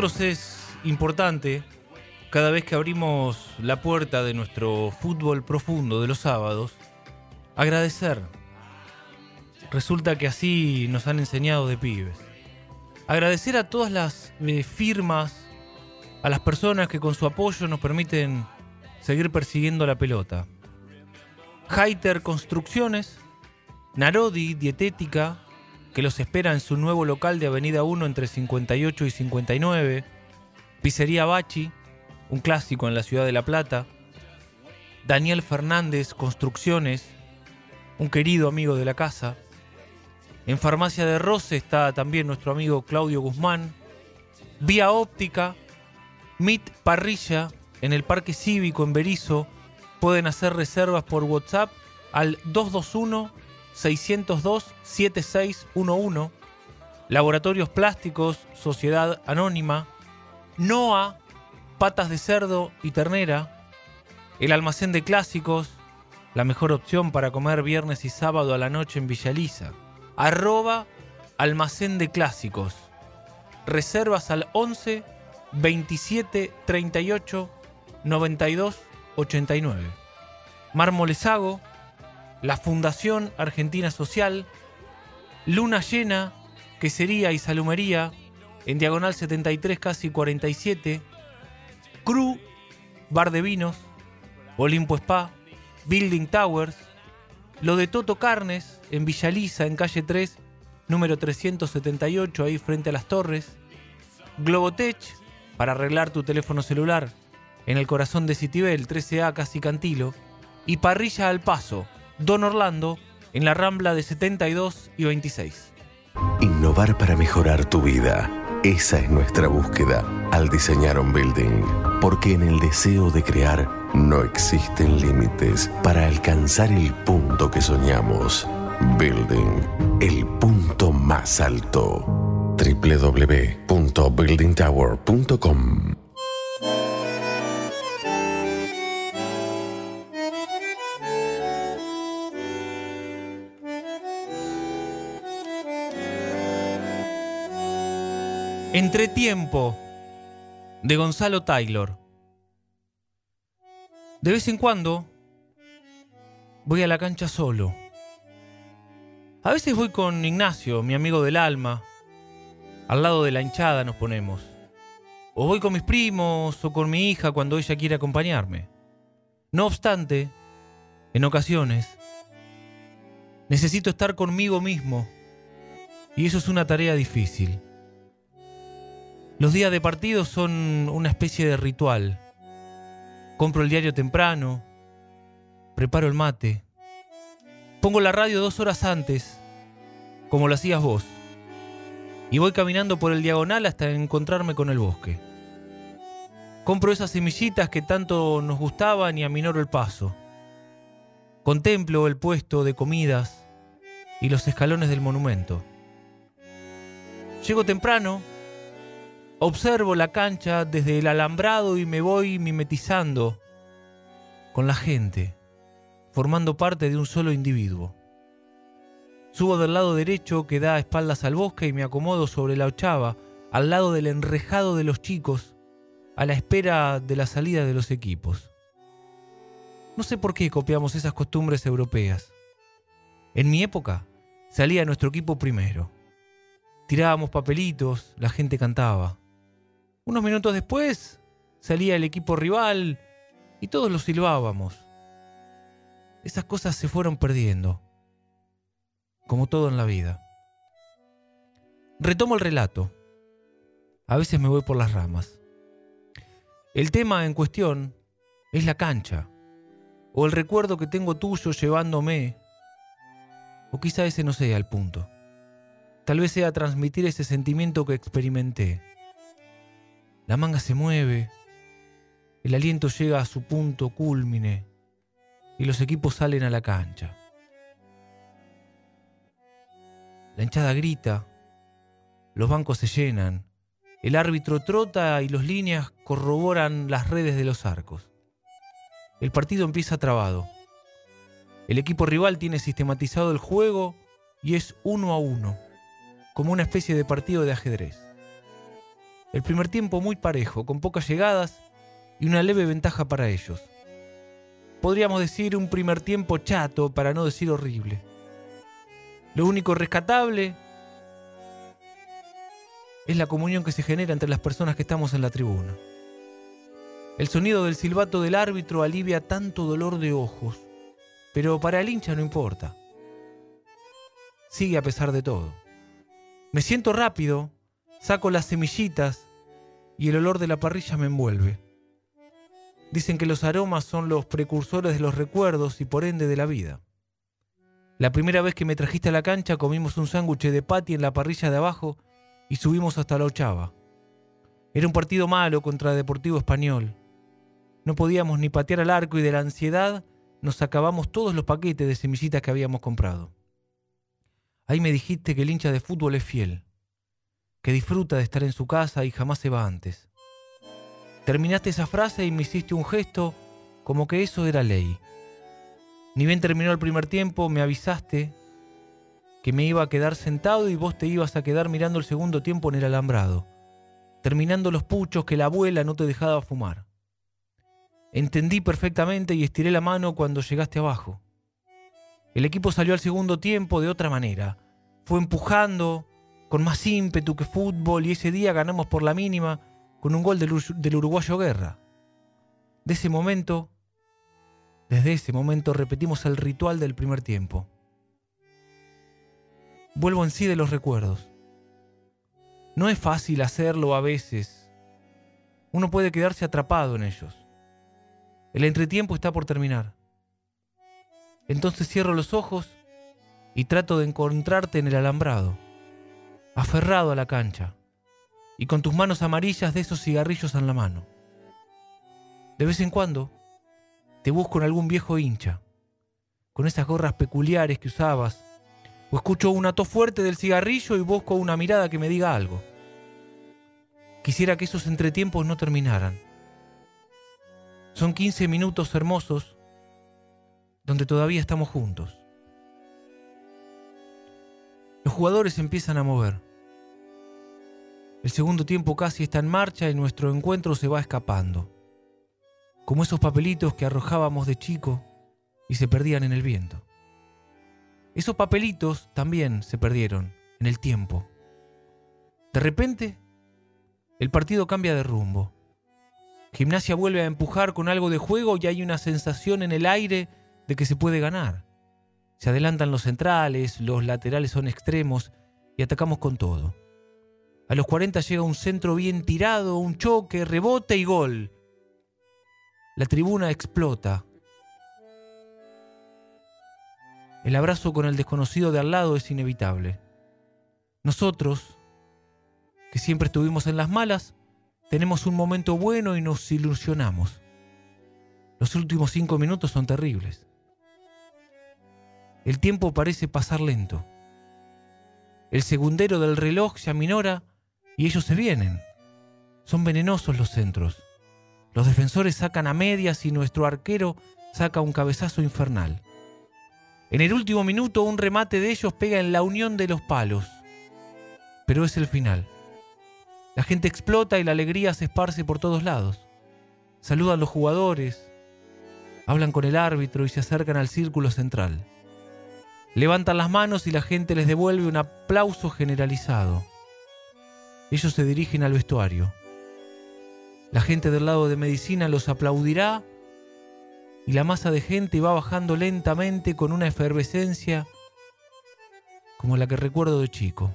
Nosotros es importante, cada vez que abrimos la puerta de nuestro fútbol profundo de los sábados, agradecer. Resulta que así nos han enseñado de pibes. Agradecer a todas las eh, firmas, a las personas que con su apoyo nos permiten seguir persiguiendo la pelota. Haiter Construcciones, Narodi Dietética, que los espera en su nuevo local de Avenida 1 entre 58 y 59, Pizzería Bachi, un clásico en la ciudad de La Plata, Daniel Fernández Construcciones, un querido amigo de la casa, en Farmacia de Rose está también nuestro amigo Claudio Guzmán, Vía Óptica, Meet Parrilla en el Parque Cívico en Berizo, pueden hacer reservas por WhatsApp al 221 602 7611. Laboratorios Plásticos, Sociedad Anónima, NOA, Patas de Cerdo y Ternera, el Almacén de Clásicos, la mejor opción para comer viernes y sábado a la noche en Villaliza. Arroba Almacén de Clásicos. Reservas al 11 27 38 92 89. Mármolesago, la Fundación Argentina Social, Luna Llena, Quesería y Salumería, en diagonal 73 casi 47, Cru, Bar de Vinos, Olimpo Spa, Building Towers, lo de Toto Carnes, en Villaliza, en calle 3, número 378, ahí frente a las torres, Globotech, para arreglar tu teléfono celular, en el corazón de Citibel, 13A casi Cantilo, y Parrilla al Paso, Don Orlando, en la Rambla de 72 y 26. Innovar para mejorar tu vida. Esa es nuestra búsqueda al diseñar un building. Porque en el deseo de crear no existen límites para alcanzar el punto que soñamos. Building, el punto más alto. www.buildingtower.com Entretiempo de Gonzalo Taylor. De vez en cuando voy a la cancha solo. A veces voy con Ignacio, mi amigo del alma. Al lado de la hinchada nos ponemos. O voy con mis primos o con mi hija cuando ella quiere acompañarme. No obstante, en ocasiones, necesito estar conmigo mismo. Y eso es una tarea difícil. Los días de partido son una especie de ritual. Compro el diario temprano, preparo el mate, pongo la radio dos horas antes, como lo hacías vos, y voy caminando por el diagonal hasta encontrarme con el bosque. Compro esas semillitas que tanto nos gustaban y aminoro el paso. Contemplo el puesto de comidas y los escalones del monumento. Llego temprano, observo la cancha desde el alambrado y me voy mimetizando con la gente, formando parte de un solo individuo. Subo del lado derecho que da espaldas al bosque y me acomodo sobre la ochava, al lado del enrejado de los chicos, a la espera de la salida de los equipos. No sé por qué copiamos esas costumbres europeas. En mi época salía nuestro equipo primero. Tirábamos papelitos, la gente cantaba. Unos minutos después salía el equipo rival y todos lo silbábamos. Esas cosas se fueron perdiendo, como todo en la vida. Retomo el relato. A veces me voy por las ramas. El tema en cuestión es la cancha, o el recuerdo que tengo tuyo llevándome, o quizá ese no sea el punto. Tal vez sea transmitir ese sentimiento que experimenté. La manga se mueve, el aliento llega a su punto cúlmine y los equipos salen a la cancha. La hinchada grita, los bancos se llenan, el árbitro trota y los líneas corroboran las redes de los arcos. El partido empieza trabado. El equipo rival tiene sistematizado el juego y es uno a uno, como una especie de partido de ajedrez. El primer tiempo muy parejo, con pocas llegadas y una leve ventaja para ellos. Podríamos decir un primer tiempo chato, para no decir horrible. Lo único rescatable es la comunión que se genera entre las personas que estamos en la tribuna. El sonido del silbato del árbitro alivia tanto dolor de ojos, pero para el hincha no importa. Sigue a pesar de todo. Me siento rápido, saco las semillitas y el olor de la parrilla me envuelve. Dicen que los aromas son los precursores de los recuerdos y por ende de la vida. La primera vez que me trajiste a la cancha comimos un sándwich de patty en la parrilla de abajo y subimos hasta la ochava. Era un partido malo contra Deportivo Español. No podíamos ni patear al arco y de la ansiedad nos acabamos todos los paquetes de semillitas que habíamos comprado. Ahí me dijiste que el hincha de fútbol es fiel, que disfruta de estar en su casa y jamás se va antes. Terminaste esa frase y me hiciste un gesto como que eso era ley. Ni bien terminó el primer tiempo, me avisaste que me iba a quedar sentado y vos te ibas a quedar mirando el segundo tiempo en el alambrado, terminando los puchos que la abuela no te dejaba fumar. Entendí perfectamente y estiré la mano cuando llegaste abajo. El equipo salió al segundo tiempo de otra manera. Fue empujando, con más ímpetu que fútbol, y ese día ganamos por la mínima con un gol del, del uruguayo Guerra. De ese momento, desde ese momento repetimos el ritual del primer tiempo vuelvo en sí de los recuerdos. No es fácil hacerlo a veces. Uno puede quedarse atrapado en ellos. El entretiempo está por terminar. Entonces cierro los ojos y trato de encontrarte en el alambrado, aferrado a la cancha, y con tus manos amarillas de esos cigarrillos en la mano. De vez en cuando te busco en algún viejo hincha, con esas gorras peculiares que usabas o escucho un ato fuerte del cigarrillo y busco una mirada que me diga algo. Quisiera que esos entretiempos no terminaran. Son 15 minutos hermosos donde todavía estamos juntos. Los jugadores empiezan a mover. El segundo tiempo casi está en marcha y nuestro encuentro se va escapando, como esos papelitos que arrojábamos de chico y se perdían en el viento. Esos papelitos también se perdieron en el tiempo. De repente, el partido cambia de rumbo. Gimnasia vuelve a empujar con algo de juego y hay una sensación en el aire de que se puede ganar. Se adelantan los centrales, los laterales son extremos y atacamos con todo. A los 40 llega un centro bien tirado, un choque, rebote y gol. La tribuna explota. El abrazo con el desconocido de al lado es inevitable. Nosotros, que siempre estuvimos en las malas, tenemos un momento bueno y nos ilusionamos. Los últimos cinco minutos son terribles. El tiempo parece pasar lento. El segundero del reloj se aminora y ellos se vienen. Son venenosos los centros. Los defensores sacan a medias y nuestro arquero saca un cabezazo infernal. En el último minuto un remate de ellos pega en la unión de los palos. Pero es el final. La gente explota y la alegría se esparce por todos lados. Saludan los jugadores, hablan con el árbitro y se acercan al círculo central. Levantan las manos y la gente les devuelve un aplauso generalizado. Ellos se dirigen al vestuario. La gente del lado de medicina los aplaudirá y la masa de gente va bajando lentamente con una efervescencia como la que recuerdo de chico.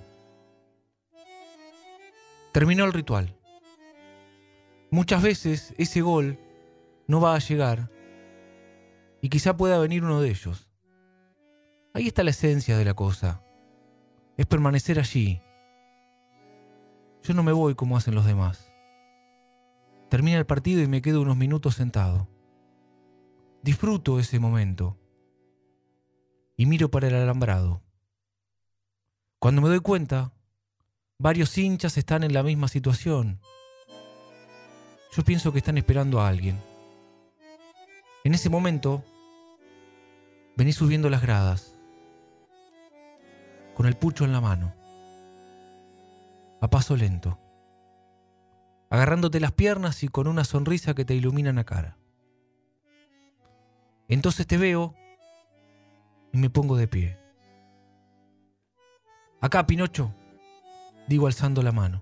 Terminó el ritual. Muchas veces ese gol no va a llegar y quizá pueda venir uno de ellos. Ahí está la esencia de la cosa. Es permanecer allí. Yo no me voy como hacen los demás. Termina el partido y me quedo unos minutos sentado. Disfruto ese momento y miro para el alambrado. Cuando me doy cuenta, varios hinchas están en la misma situación. Yo pienso que están esperando a alguien. En ese momento, vení subiendo las gradas, con el pucho en la mano, a paso lento, agarrándote las piernas y con una sonrisa que te ilumina la cara. Entonces te veo y me pongo de pie. Acá, Pinocho, digo alzando la mano.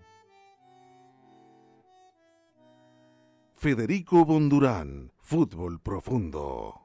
Federico Bondurán, Fútbol Profundo.